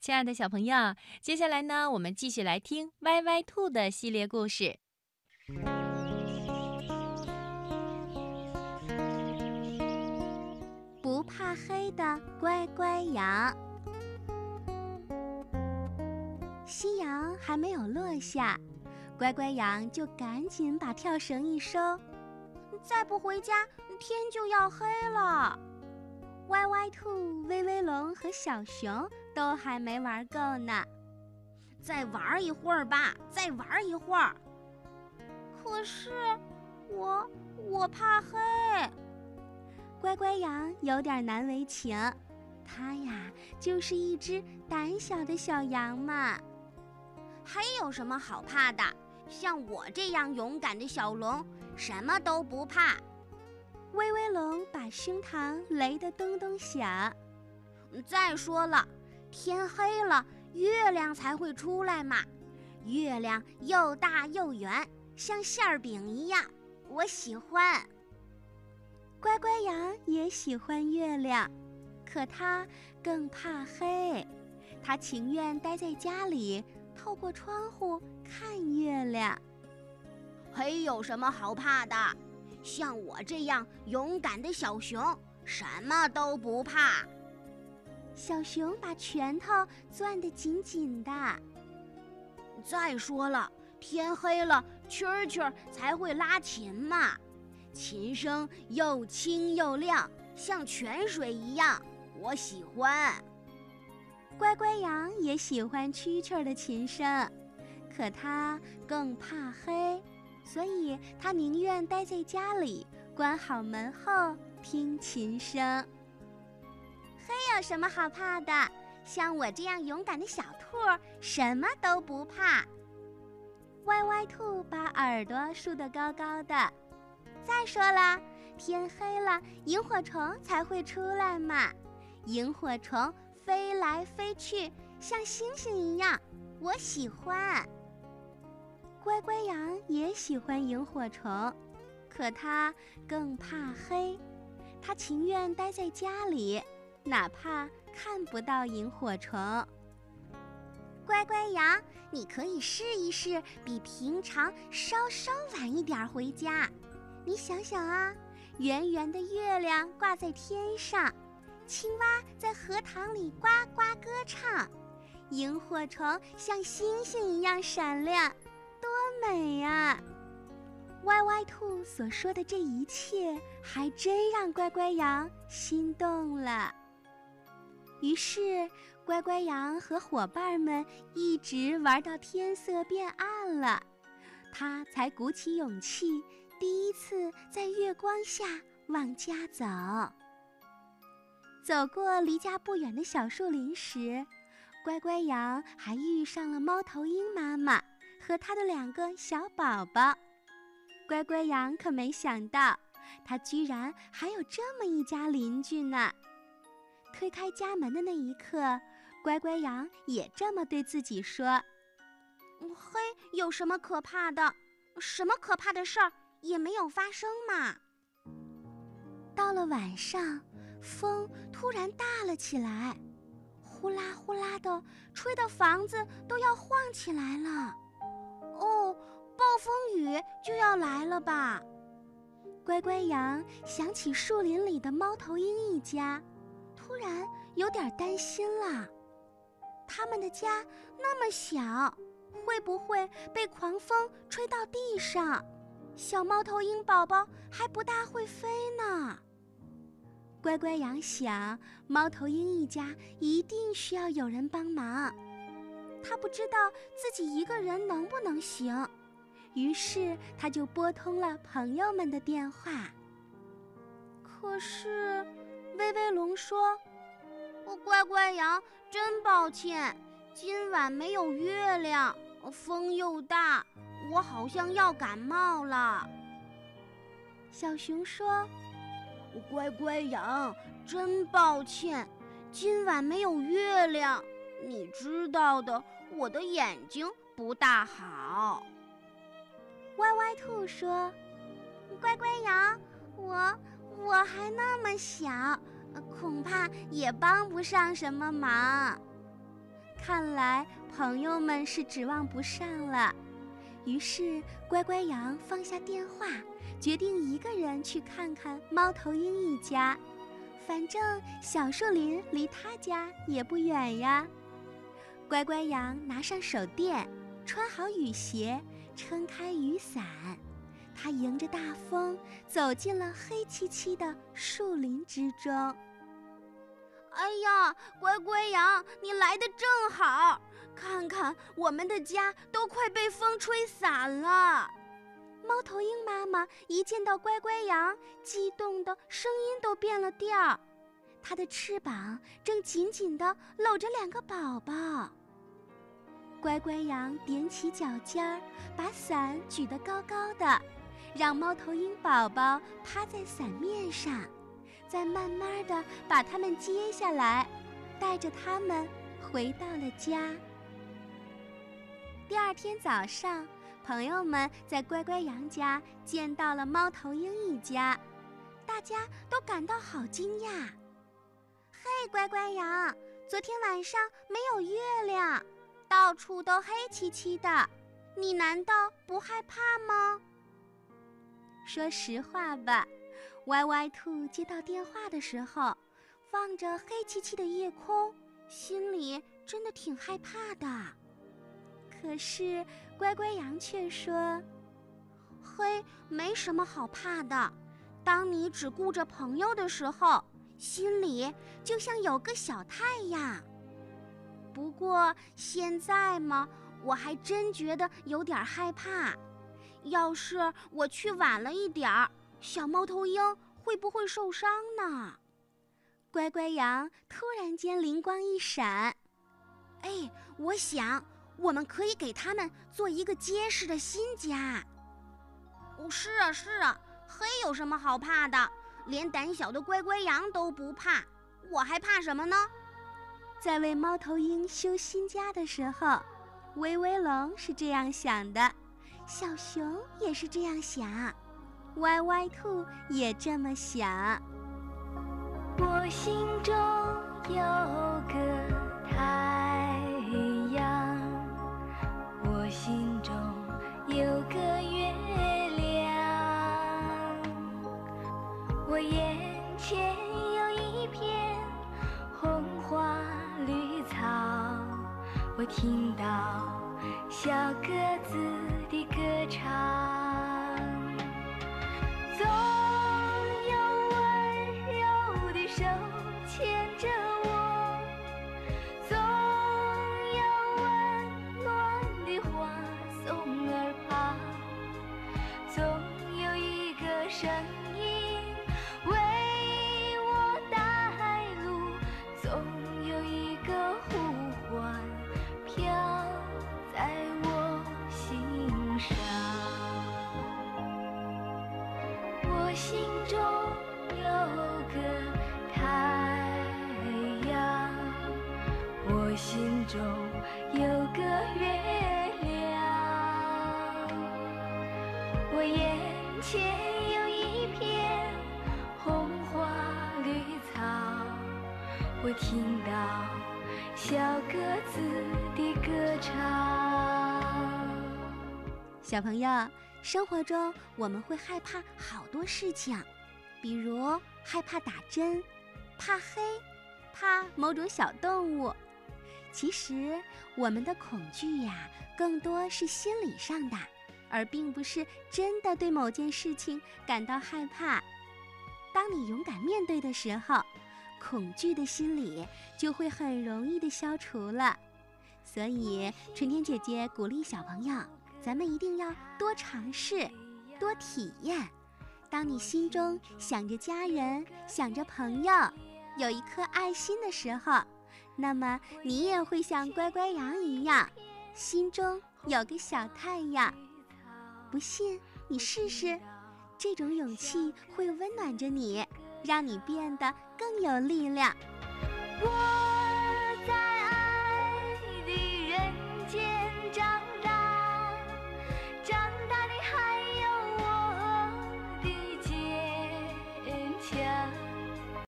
亲爱的小朋友，接下来呢，我们继续来听歪歪兔的系列故事。不怕黑的乖乖羊。夕阳还没有落下，乖乖羊就赶紧把跳绳一收，再不回家，天就要黑了。歪歪兔、威威龙和小熊都还没玩够呢，再玩一会儿吧，再玩一会儿。可是我我怕黑。乖乖羊有点难为情，它呀就是一只胆小的小羊嘛。还有什么好怕的？像我这样勇敢的小龙，什么都不怕。威威龙把胸膛擂得咚咚响。再说了，天黑了，月亮才会出来嘛。月亮又大又圆，像馅儿饼一样，我喜欢。乖乖羊也喜欢月亮，可它更怕黑。它情愿待在家里，透过窗户看月亮。黑有什么好怕的？像我这样勇敢的小熊，什么都不怕。小熊把拳头攥得紧紧的。再说了，天黑了，蛐蛐儿才会拉琴嘛，琴声又清又亮，像泉水一样，我喜欢。乖乖羊也喜欢蛐蛐儿的琴声，可它更怕黑。所以，它宁愿待在家里，关好门后听琴声。黑有什么好怕的？像我这样勇敢的小兔，什么都不怕。歪歪兔把耳朵竖得高高的。再说了，天黑了，萤火虫才会出来嘛。萤火虫飞来飞去，像星星一样，我喜欢。乖乖羊也喜欢萤火虫，可它更怕黑，它情愿待在家里，哪怕看不到萤火虫。乖乖羊，你可以试一试，比平常稍稍晚一点回家。你想想啊，圆圆的月亮挂在天上，青蛙在荷塘里呱呱歌唱，萤火虫像星星一样闪亮。多美呀！歪歪兔所说的这一切，还真让乖乖羊心动了。于是，乖乖羊和伙伴们一直玩到天色变暗了，他才鼓起勇气，第一次在月光下往家走。走过离家不远的小树林时，乖乖羊还遇上了猫头鹰妈妈。和他的两个小宝宝，乖乖羊可没想到，他居然还有这么一家邻居呢。推开家门的那一刻，乖乖羊也这么对自己说：“嘿，有什么可怕的？什么可怕的事儿也没有发生嘛。”到了晚上，风突然大了起来，呼啦呼啦的吹的房子都要晃起来了。哦，暴风雨就要来了吧？乖乖羊想起树林里的猫头鹰一家，突然有点担心了。他们的家那么小，会不会被狂风吹到地上？小猫头鹰宝宝还不大会飞呢。乖乖羊想，猫头鹰一家一定需要有人帮忙。他不知道自己一个人能不能行，于是他就拨通了朋友们的电话。可是，威威龙说：“乖乖羊，真抱歉，今晚没有月亮，风又大，我好像要感冒了。”小熊说：“乖乖羊，真抱歉，今晚没有月亮。”你知道的，我的眼睛不大好。歪歪兔说：“乖乖羊，我我还那么小，恐怕也帮不上什么忙。”看来朋友们是指望不上了。于是，乖乖羊放下电话，决定一个人去看看猫头鹰一家。反正小树林离他家也不远呀。乖乖羊拿上手电，穿好雨鞋，撑开雨伞，他迎着大风走进了黑漆漆的树林之中。哎呀，乖乖羊，你来的正好！看看我们的家都快被风吹散了。猫头鹰妈妈一见到乖乖羊，激动的声音都变了调。它的翅膀正紧紧地搂着两个宝宝。乖乖羊踮起脚尖儿，把伞举得高高的，让猫头鹰宝宝趴在伞面上，再慢慢地把它们接下来，带着它们回到了家。第二天早上，朋友们在乖乖羊家见到了猫头鹰一家，大家都感到好惊讶。嘿，乖乖羊，昨天晚上没有月亮，到处都黑漆漆的，你难道不害怕吗？说实话吧，歪歪兔接到电话的时候，望着黑漆漆的夜空，心里真的挺害怕的。可是，乖乖羊却说：“黑没什么好怕的。当你只顾着朋友的时候，心里就像有个小太阳。不过现在嘛，我还真觉得有点害怕。要是我去晚了一点儿，小猫头鹰会不会受伤呢？”乖乖羊突然间灵光一闪：“哎，我想。”我们可以给他们做一个结实的新家。哦，是啊，是啊，黑有什么好怕的？连胆小的乖乖羊都不怕，我还怕什么呢？在为猫头鹰修新家的时候，威威龙是这样想的，小熊也是这样想，歪歪兔也这么想。我心中有个太阳。我心中有个月亮，我眼前有一片红花绿草，我听到小鸽子的歌唱。总有温柔的手牵着我总有温暖的话送耳旁总有一个声我心中有个太阳我心中有个月亮我眼前有一片红花绿草我听到小鸽子的歌唱。小朋友生活中我们会害怕好多事情，比如害怕打针、怕黑、怕某种小动物。其实，我们的恐惧呀，更多是心理上的，而并不是真的对某件事情感到害怕。当你勇敢面对的时候。恐惧的心理就会很容易的消除了，所以春天姐姐鼓励小朋友，咱们一定要多尝试，多体验。当你心中想着家人，想着朋友，有一颗爱心的时候，那么你也会像乖乖羊一样，心中有个小太阳。不信你试试，这种勇气会温暖着你。让你变得更有力量。